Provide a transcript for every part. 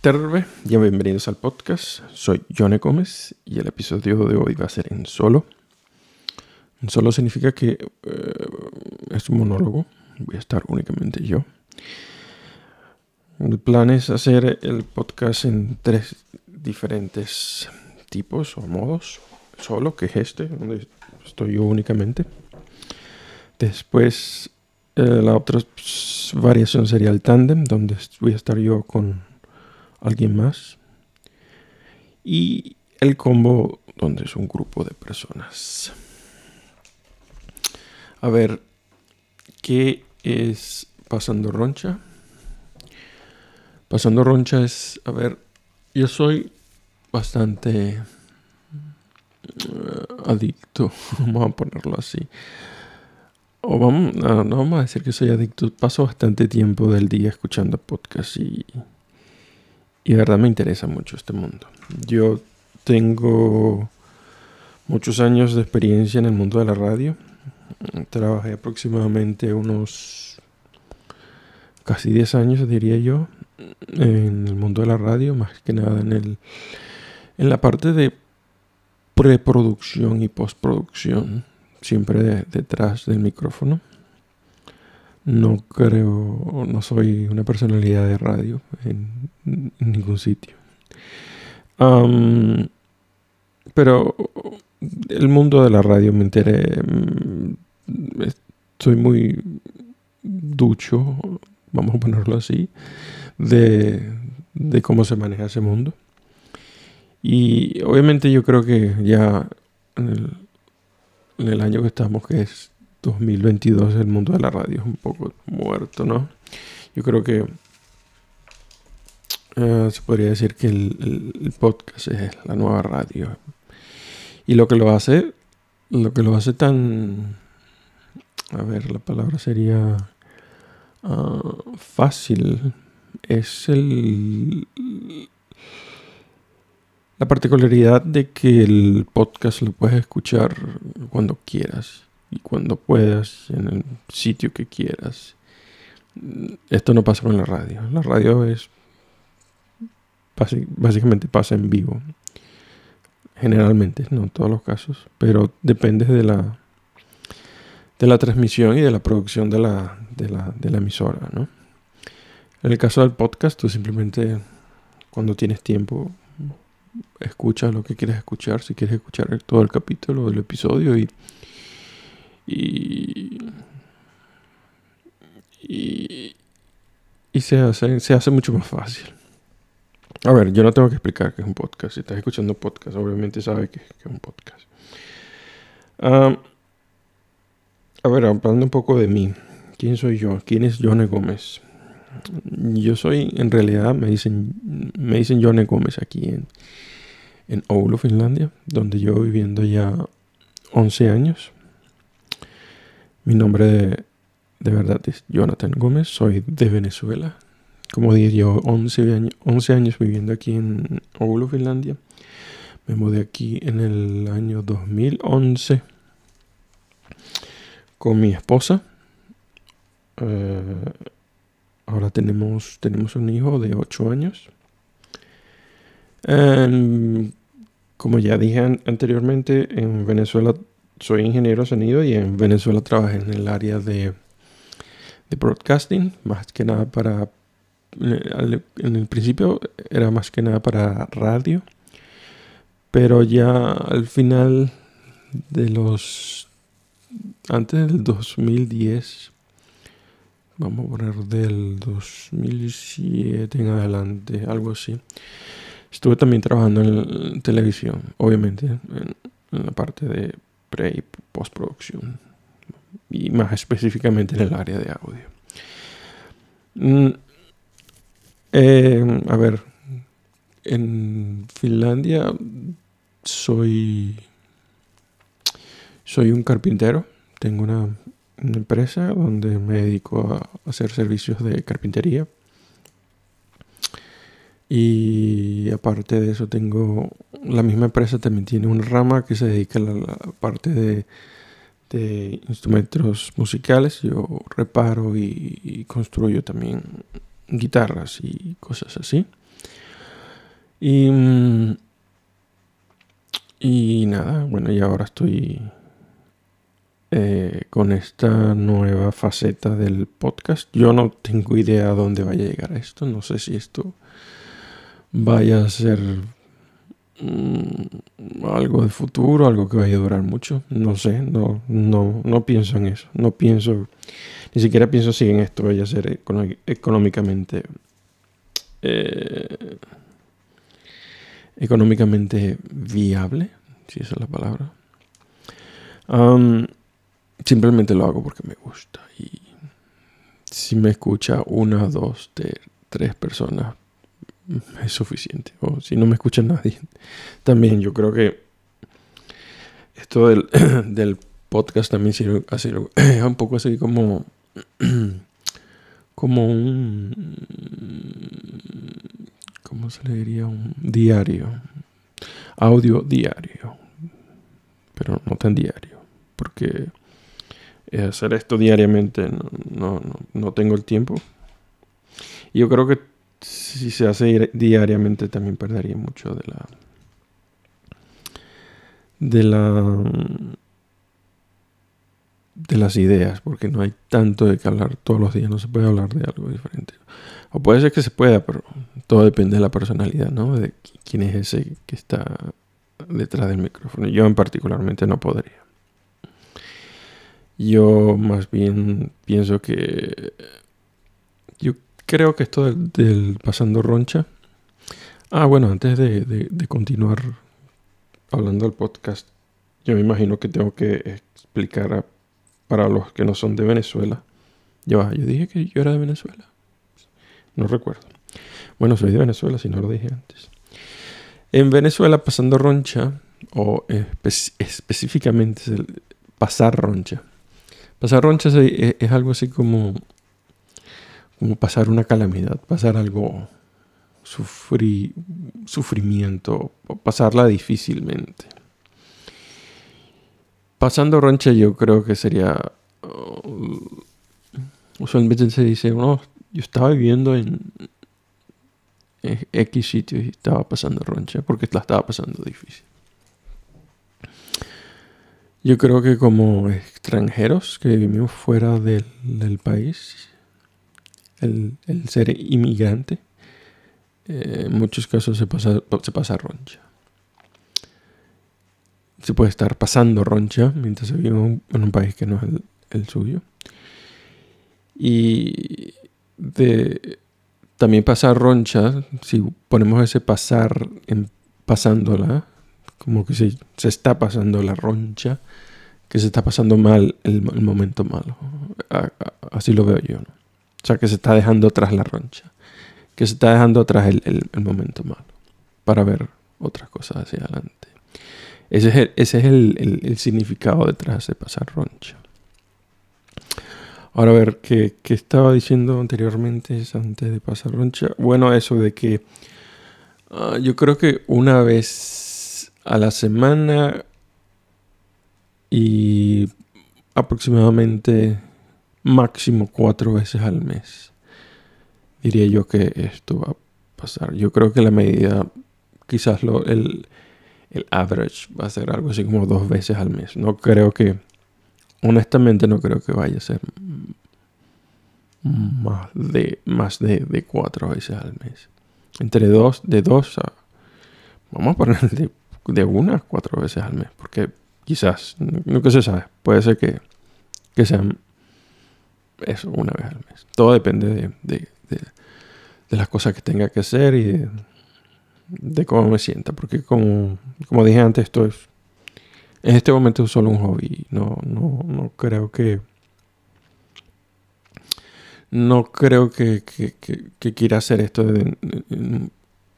Terve, bienvenidos al podcast. Soy Johnny Gómez y el episodio de hoy va a ser en solo. En solo significa que eh, es un monólogo, voy a estar únicamente yo. El plan es hacer el podcast en tres diferentes tipos o modos. Solo, que es este, donde estoy yo únicamente. Después eh, la otra variación sería el tandem, donde voy a estar yo con alguien más. Y el combo, donde es un grupo de personas. A ver, ¿qué es Pasando Roncha? Pasando Roncha es, a ver, yo soy bastante eh, adicto, vamos a ponerlo así. O vamos, no, no, vamos a decir que soy adicto, paso bastante tiempo del día escuchando podcasts y, y de verdad me interesa mucho este mundo. Yo tengo muchos años de experiencia en el mundo de la radio. Trabajé aproximadamente unos casi 10 años, diría yo, en el mundo de la radio, más que nada en, el, en la parte de preproducción y postproducción, siempre detrás del micrófono. No creo, no soy una personalidad de radio en, ningún sitio. pero el mundo de la radio me enteré, mm, soy muy ducho, vamos a ponerlo así, de, cómo se maneja ese mundo. Y obviamente yo creo que ya en el año que estamos, que es 2022, el mundo de la radio es un poco muerto, ¿no? Yo creo que eh, se podría decir que el, podcast es la nueva radio. Y lo que lo hace, lo que lo hace tan, a ver, la palabra sería ah, fácil, es el la particularidad de que el podcast lo puedes escuchar cuando quieras y cuando puedas, en el sitio que quieras. Esto no pasa con la radio. La radio es básicamente pasa en vivo. Generalmente, no en todos los casos, pero depende de la de la transmisión y de la producción de la, de la, de la emisora, ¿no? En el caso del podcast, tú simplemente cuando tienes tiempo escuchas lo que quieres escuchar, si quieres escuchar todo el capítulo del episodio y, y, y, se, hace, se hace mucho más fácil. A ver, yo no tengo que explicar qué es un podcast. Si estás escuchando podcast, obviamente sabes que, es un podcast. a ver, hablando un poco de mí. ¿Quién soy yo? ¿Quién es Johnny Gómez? Yo soy, en realidad, me dicen, me dicen Johnny Gómez aquí en, en Oulu, Finlandia, donde yo viviendo ya 11 años. Mi nombre de, de verdad es Jonathan Gómez, soy de Venezuela. Como dije yo, 11 años, 11 años viviendo aquí en Oulu, Finlandia. Me mudé aquí en el año 2011 con mi esposa. Eh, ahora tenemos, tenemos un hijo de 8 años. Como ya dije anteriormente, en Venezuela soy ingeniero de sonido y en Venezuela trabajé en el área de, de broadcasting, más que nada para... En el principio era más que nada para radio, pero ya al final de los... Antes del 2010, vamos a poner del 2007 en adelante, algo así Estuve también trabajando en, televisión, obviamente, en, la parte de pre y postproducción. Y más específicamente en el área de audio. Mm, eh, a ver, en Finlandia soy soy un carpintero. Tengo una empresa donde me dedico a hacer servicios de carpintería y aparte de eso tengo, la misma empresa también tiene una rama que se dedica a la, parte de, instrumentos musicales. Yo reparo y, construyo también guitarras y cosas así. Y, mm, y nada, bueno, y ahora estoy eh, con esta nueva faceta del podcast. Yo no tengo idea a dónde vaya a llegar esto. No sé si esto vaya a ser mm, algo de futuro, algo que vaya a durar mucho. No sé, no, no, no pienso en eso. No pienso, ni siquiera pienso si en esto vaya a ser económicamente. Eh, económicamente viable, si esa es la palabra. simplemente lo hago porque me gusta. Y si me escucha una, dos, tres personas, es suficiente. O si no me escucha nadie, también yo creo que esto del, del podcast también sirve así, un poco así como como un ¿cómo se le diría? Un diario. Audio diario. Pero no tan diario. Porque hacer esto diariamente no, no, tengo el tiempo. Y yo creo que si se hace diariamente también perdería mucho de la... De la de las ideas, porque no hay tanto de que hablar todos los días, no se puede hablar de algo diferente. O puede ser que se pueda, pero todo depende de la personalidad, ¿no? De quién es ese que está detrás del micrófono. Yo en particularmente no podría. Yo más bien pienso que... creo que esto del, pasando roncha... Ah, bueno, antes de, de continuar hablando del podcast, yo me imagino que tengo que explicar para los que no son de Venezuela. Yo, yo dije que yo era de Venezuela. No recuerdo. Bueno, soy de Venezuela, si no lo dije antes. En Venezuela, pasando roncha, o específicamente pasar roncha. Pasar roncha es, algo así como, como pasar una calamidad, pasar algo, sufrir, sufrimiento, pasarla difícilmente. Pasando roncha yo creo que sería... Uh, usualmente se dice, no, yo estaba viviendo en X sitio y estaba pasando roncha porque la estaba pasando difícil. Yo creo que como extranjeros que vivimos fuera del, país, el, ser inmigrante, eh, en muchos casos se pasa, se pasa roncha se puede estar pasando roncha mientras se vive en un, país que no es el, suyo. Y de también pasar roncha, si ponemos ese pasar en pasándola, como que se, se está pasando la roncha, que se está pasando mal el, momento malo. así lo veo yo, ¿no? Sea, que se está dejando atrás la roncha, que se está dejando atrás el, el momento malo, para ver otras cosas hacia adelante. Ese es el, significado detrás de pasar roncha. Ahora a ver, ¿qué, estaba diciendo anteriormente antes de pasar roncha? Bueno, eso de que ah, yo creo que una vez a la semana y aproximadamente máximo cuatro veces al mes. Diría yo que esto va a pasar. Yo creo que la medida, quizás lo, el, el average va a ser algo así como dos veces al mes. No creo que, honestamente no creo que vaya a ser más de, más de, cuatro veces al mes. Entre dos, de dos a, vamos a poner de, una a cuatro veces al mes, porque quizás, nunca se sabe, puede ser que, que sean eso, una vez al mes. Todo depende de, de, de las cosas que tenga que hacer y de, cómo me sienta, porque como, como dije antes, esto es, en este momento es solo un hobby, no, no, no creo que, no creo que, que, quiera hacer esto de,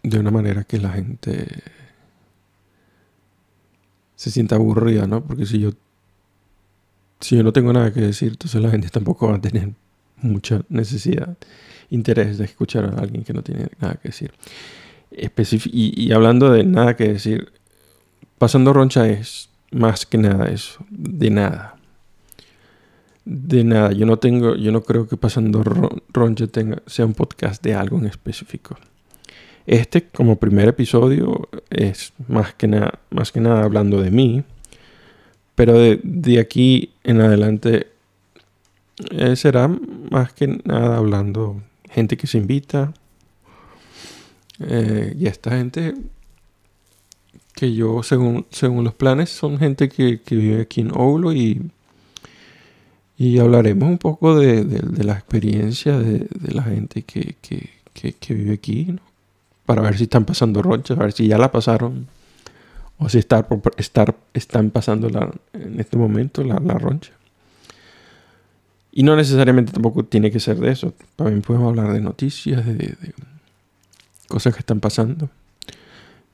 de, una manera que la gente se sienta aburrida, ¿no? Porque si yo, si yo no tengo nada que decir, entonces la gente tampoco va a tener mucha necesidad, interés de escuchar a alguien que no tiene nada que decir y, hablando de nada que decir, pasando roncha es más que nada eso, de nada. De nada, yo no tengo, yo no creo que pasando roncha tenga, sea un podcast de algo en específico. Este como primer episodio es más que, nada más que nada hablando de mí, pero de, aquí en adelante eh, será más que nada hablando gente que se invita. Eh, y esta gente que yo, según, según los planes, son gente que, vive aquí en Oulo y, y hablaremos un poco de, la experiencia de, la gente que, vive aquí, para ver si están pasando ronchas, a ver si ya la pasaron o si estar, estar, están pasando en este momento la, la roncha. Y no necesariamente tampoco tiene que ser de eso. También podemos hablar de noticias, de cosas que están pasando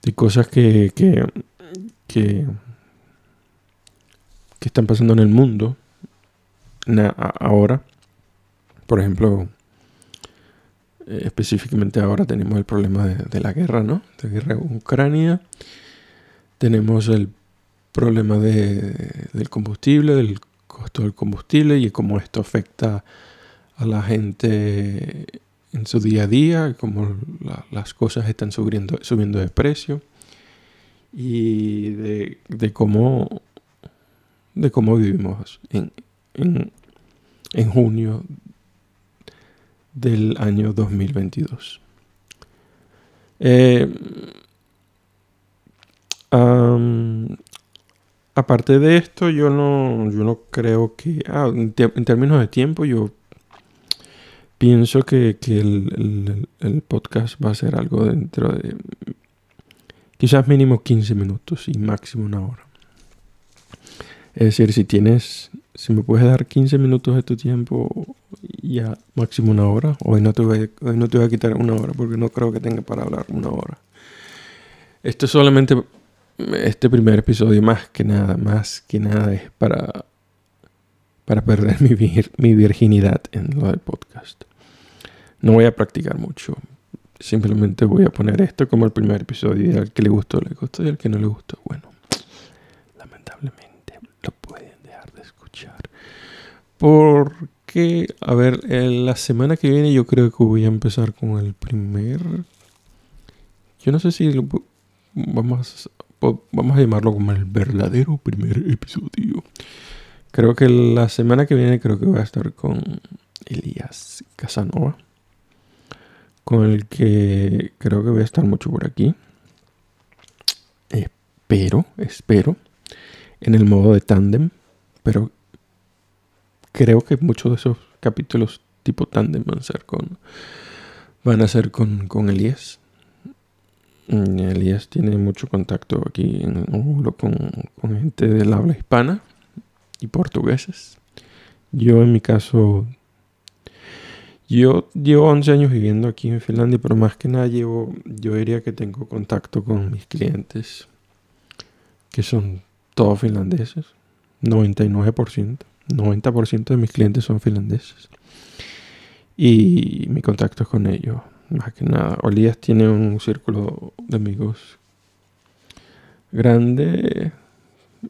de cosas que, que, que, están pasando en el mundo ahora. Por ejemplo, eh, específicamente ahora tenemos el problema de, la guerra, ¿no? De guerra en Ucrania. Tenemos el problema de, del combustible, del costo del combustible y cómo esto afecta a la gente en su día a día, como las cosas están subiendo, subiendo de precio y de, cómo, de cómo vivimos en, en, junio del año 2022. Eh, aparte de esto, yo no, yo no creo que, ah, en, términos de tiempo, yo pienso que, el, podcast va a ser algo dentro de quizás mínimo 15 minutos y máximo una hora. Es decir, si tienes, si me puedes dar 15 minutos de tu tiempo, ya máximo una hora. Hoy no te voy, hoy no te voy a quitar una hora porque no creo que tenga para hablar una hora. Esto es solamente este primer episodio, más que nada, más que nada es para para perder mi, mi virginidad en lo del podcast. No voy a practicar mucho. Simplemente voy a poner esto como el primer episodio y al que le gustó, le gustó y al que no le gustó, bueno, lamentablemente lo pueden dejar de escuchar. Porque, a ver, la semana que viene yo creo que voy a empezar con el primer... Yo no sé si vamos, vamos a llamarlo como el verdadero primer episodio. Creo que la semana que viene creo que voy a estar con Elías Casanova. Con el que creo que voy a estar mucho por aquí. Espero, espero. En el modo de tándem. Pero creo que muchos de esos capítulos tipo tándem van a ser con. Van a ser con, con Elías. Mm, Elías tiene mucho contacto aquí en, con, con gente del habla hispana y portugueses. Yo en mi caso, yo llevo 11 años viviendo aquí en Finlandia, pero más que nada llevo, yo diría que tengo contacto con mis clientes, que son todos finlandeses, 99%, 90% de mis clientes son finlandeses. Y mi contacto es con ellos, más que nada. Olías tiene un círculo de amigos grande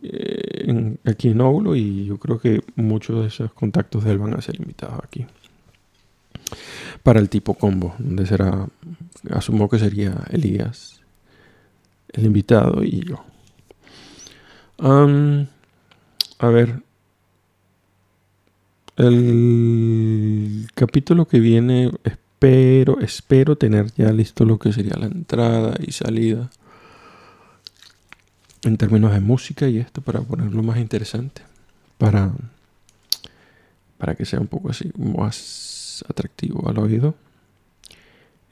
eh, aquí en Oulo y yo creo que muchos de esos contactos de él van a ser invitados aquí. Para el tipo combo, donde será, asumo que sería Elías, el invitado y yo. a ver, el capítulo que viene espero, espero tener ya listo lo que sería la entrada y salida en términos de música y esto para ponerlo más interesante, para, para que sea un poco así más atractivo al oído.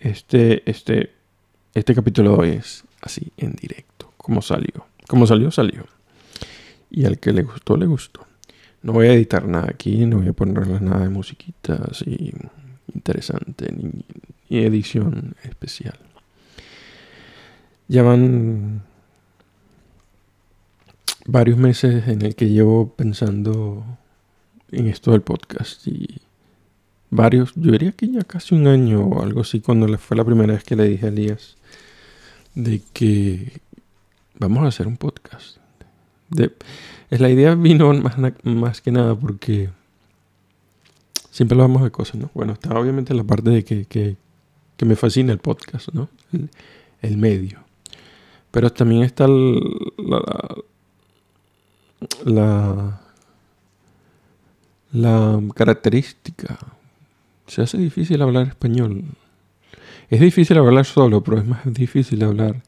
Este, este, este capítulo hoy es así en directo, como salió. Como salió, salió. Y al que le gustó, le gustó. No voy a editar nada aquí, no voy a ponerle nada de musiquita así interesante, ni, edición especial. Ya van varios meses en el que llevo pensando en esto del podcast y varios, yo diría que ya casi un año o algo así cuando fue la primera vez que le dije a Elías de que vamos a hacer un podcast. De, la idea vino más que nada porque siempre hablamos de cosas, ¿no? Bueno, está obviamente la parte de que, que, que me fascina el podcast, ¿no? El, medio. Pero también está la, la, la característica. Se hace difícil hablar español. Es difícil hablar solo, pero es más difícil hablar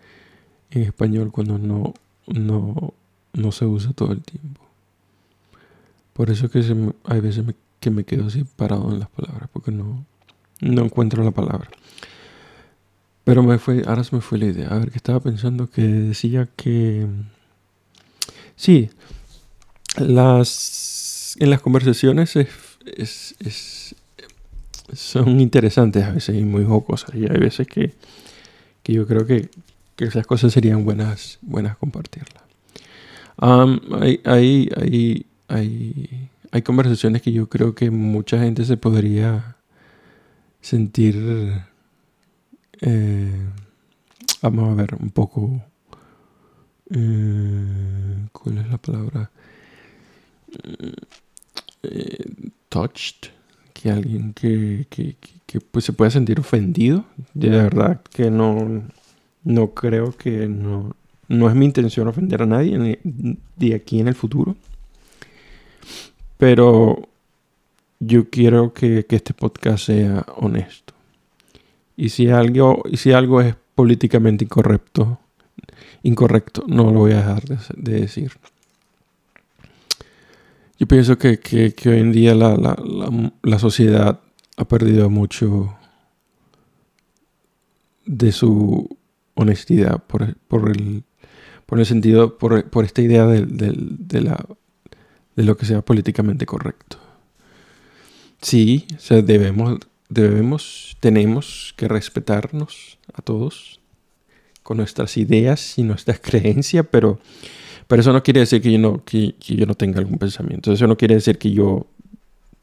en español cuando no, no, no se usa todo el tiempo. Por eso que hay veces que me quedo así parado en las palabras, porque no, no encuentro la palabra. Pero me fue, ahora se me fue la idea. A ver, que estaba pensando que decía que... Sí, las, en las conversaciones es, son interesantes a veces y muy jocosas. Y hay veces que, yo creo que, esas cosas serían buenas, buenas compartirlas. hay, hay, hay, hay, hay conversaciones que yo creo que mucha gente se podría sentir, eh, vamos a ver, un poco, eh, ¿cuál es la palabra? Eh, touched, que alguien que, pues se pueda sentir ofendido. De verdad que no, no creo que no, no es mi intención ofender a nadie de aquí en el futuro. Pero yo quiero que, este podcast sea honesto. Y si algo, y si algo es políticamente incorrecto, incorrecto, no lo voy a dejar de, decir. Yo pienso que, hoy en día la, sociedad ha perdido mucho de su honestidad por, el, sentido, por, esta idea de, la, de lo que sea políticamente correcto. Sí, debemos, debemos, tenemos que respetarnos a todos con nuestras ideas y nuestras creencias, pero, pero eso no quiere decir que yo no, que, yo no tenga algún pensamiento. Eso no quiere decir que yo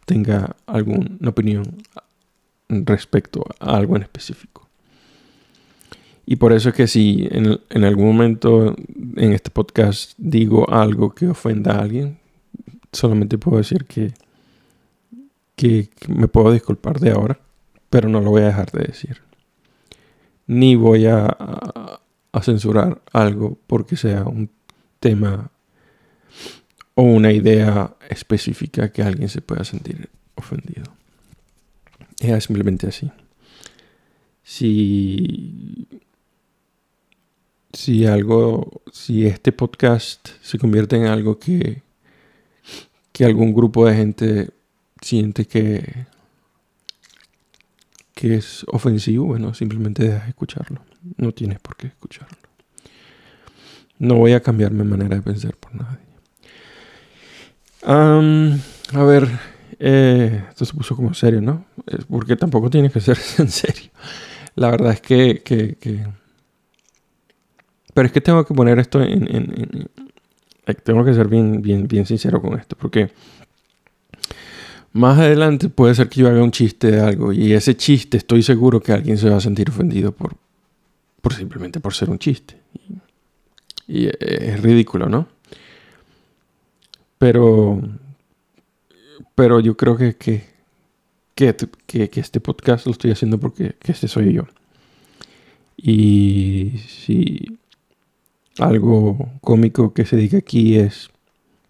tenga alguna opinión respecto a algo en específico. Y por eso es que si en, en, algún momento en este podcast digo algo que ofenda a alguien, solamente puedo decir que que me puedo disculpar de ahora, pero no lo voy a dejar de decir. Ni voy a, censurar algo porque sea un tema o una idea específica que alguien se pueda sentir ofendido. Es simplemente así. Si, si algo, si este podcast se convierte en algo que, que algún grupo de gente siente que, que es ofensivo, bueno, simplemente dejas de escucharlo. No tienes por qué escucharlo. No voy a cambiar mi manera de pensar por nadie. a ver, eh, esto se puso como serio, ¿no? Porque tampoco tiene que ser en serio. La verdad es que, que, Pero es que tengo que poner esto en, tengo que ser bien, bien, bien sincero con esto. Porque más adelante puede ser que yo haga un chiste de algo y ese chiste estoy seguro que alguien se va a sentir ofendido por, por simplemente por ser un chiste. Y, es ridículo, ¿no? Pero, pero yo creo que, que, que, este podcast lo estoy haciendo porque este soy yo. Y si algo cómico que se diga aquí es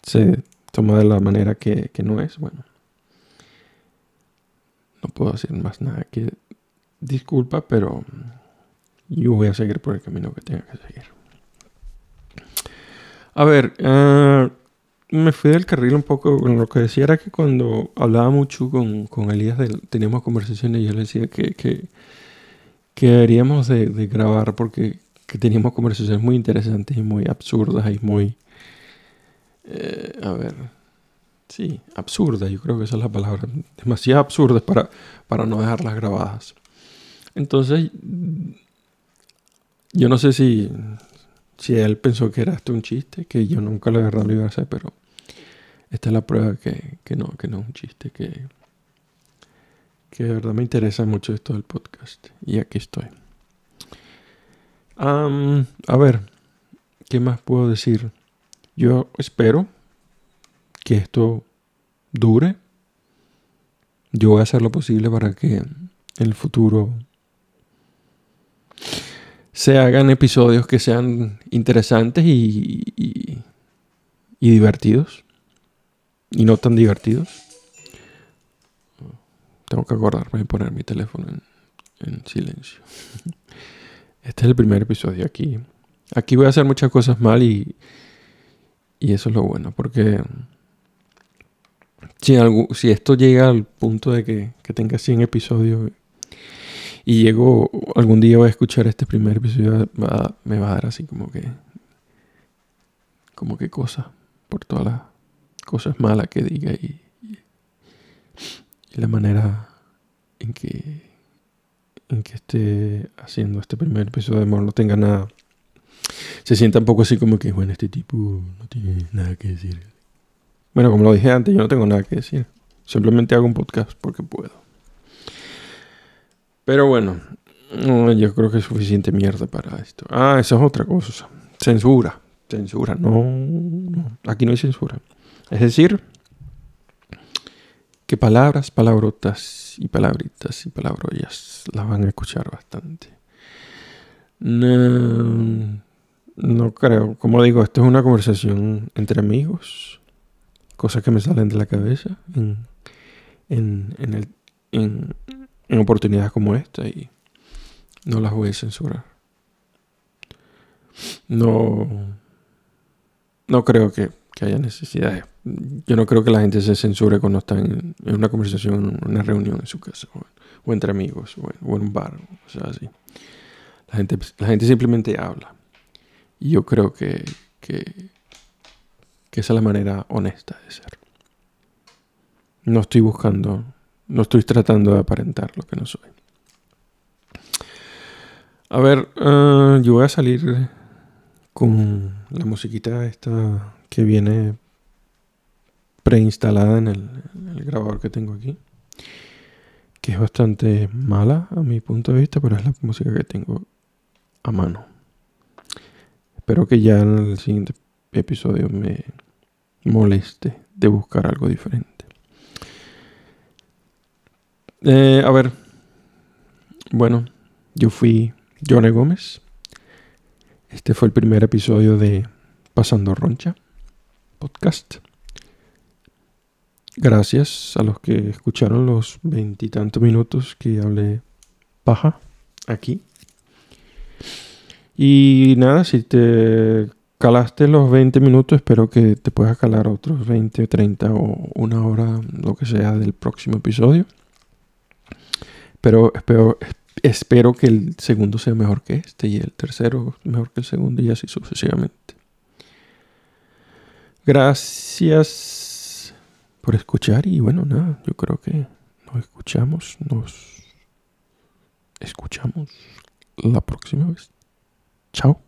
se toma de la manera que, que no es, bueno, no puedo hacer más nada que disculpa, pero yo voy a seguir por el camino que tenga que seguir. A ver, eh, me fui del carril un poco con lo que decía era que cuando hablaba mucho con, con Elías, teníamos conversaciones y yo le decía que, que, que deberíamos de, grabar porque teníamos conversaciones muy interesantes y muy absurdas y muy... Eh, a ver, Sí, absurda, yo creo que esa es la palabra. Demasiado absurdas para, para no dejarlas grabadas. Entonces, yo no sé si, si él pensó que era esto un chiste, que yo nunca lo verdad lo iba a hacer, pero esta es la prueba que, que no, que no es un chiste, que, que de verdad me interesa mucho esto del podcast. Y aquí estoy. A ver, ¿qué más puedo decir? Yo espero que esto dure. Yo voy a hacer lo posible para que en el futuro se hagan episodios que sean interesantes y, y, divertidos. Y no tan divertidos. Tengo que acordarme de poner mi teléfono en, en silencio. Este es el primer episodio aquí. Aquí voy a hacer muchas cosas mal y, y eso es lo bueno, porque si, si esto llega al punto de que, que tenga 100 episodios y llego, algún día voy a escuchar este primer episodio, me va a dar así como que, como que cosas, por todas las cosas malas que diga y, y, la manera en que, en que esté haciendo este primer episodio de amor no tenga nada. Se sienta un poco así como que, bueno, este tipo no tiene nada que decir. Bueno, como lo dije antes, yo no tengo nada que decir. Simplemente hago un podcast porque puedo. Pero bueno, yo creo que es suficiente mierda para esto. Ah, eso es otra cosa. Censura. Censura. No, no. Aquí no hay censura. Es decir, que palabras, palabrotas y palabritas y palabrollas las van a escuchar bastante. No, no creo. Como digo, esto es una conversación entre amigos. Cosas que me salen de la cabeza en, en, en, en, oportunidades como esta y no las voy a censurar. No, no creo que, haya necesidad. Yo no creo que la gente se censure cuando está en, una conversación, en una reunión en su casa, o, entre amigos, o en, un bar, o sea, así. La gente, la gente simplemente habla. Y yo creo que, que, que esa es la manera honesta de ser. No estoy buscando no estoy tratando de aparentar lo que no soy. A ver, uh, yo voy a salir con la musiquita esta que viene preinstalada en el, el, grabador que tengo aquí. Que es bastante mala a mi punto de vista, pero es la música que tengo a mano. Espero que ya en el siguiente episodio me moleste de buscar algo diferente. Eh, a ver. Bueno, yo fui Johnny Gómez. Este fue el primer episodio de Pasando Roncha podcast. Gracias a los que escucharon los veintitantos minutos que hablé paja aquí. Y nada, si te calaste los 20 minutos, espero que te puedas calar otros 20 o 30 o una hora, lo que sea, del próximo episodio. Pero espero, espero que el segundo sea mejor que este y el tercero mejor que el segundo y así sucesivamente. Gracias por escuchar y bueno, nada, yo creo que nos escuchamos, nos escuchamos la próxima vez. Chao.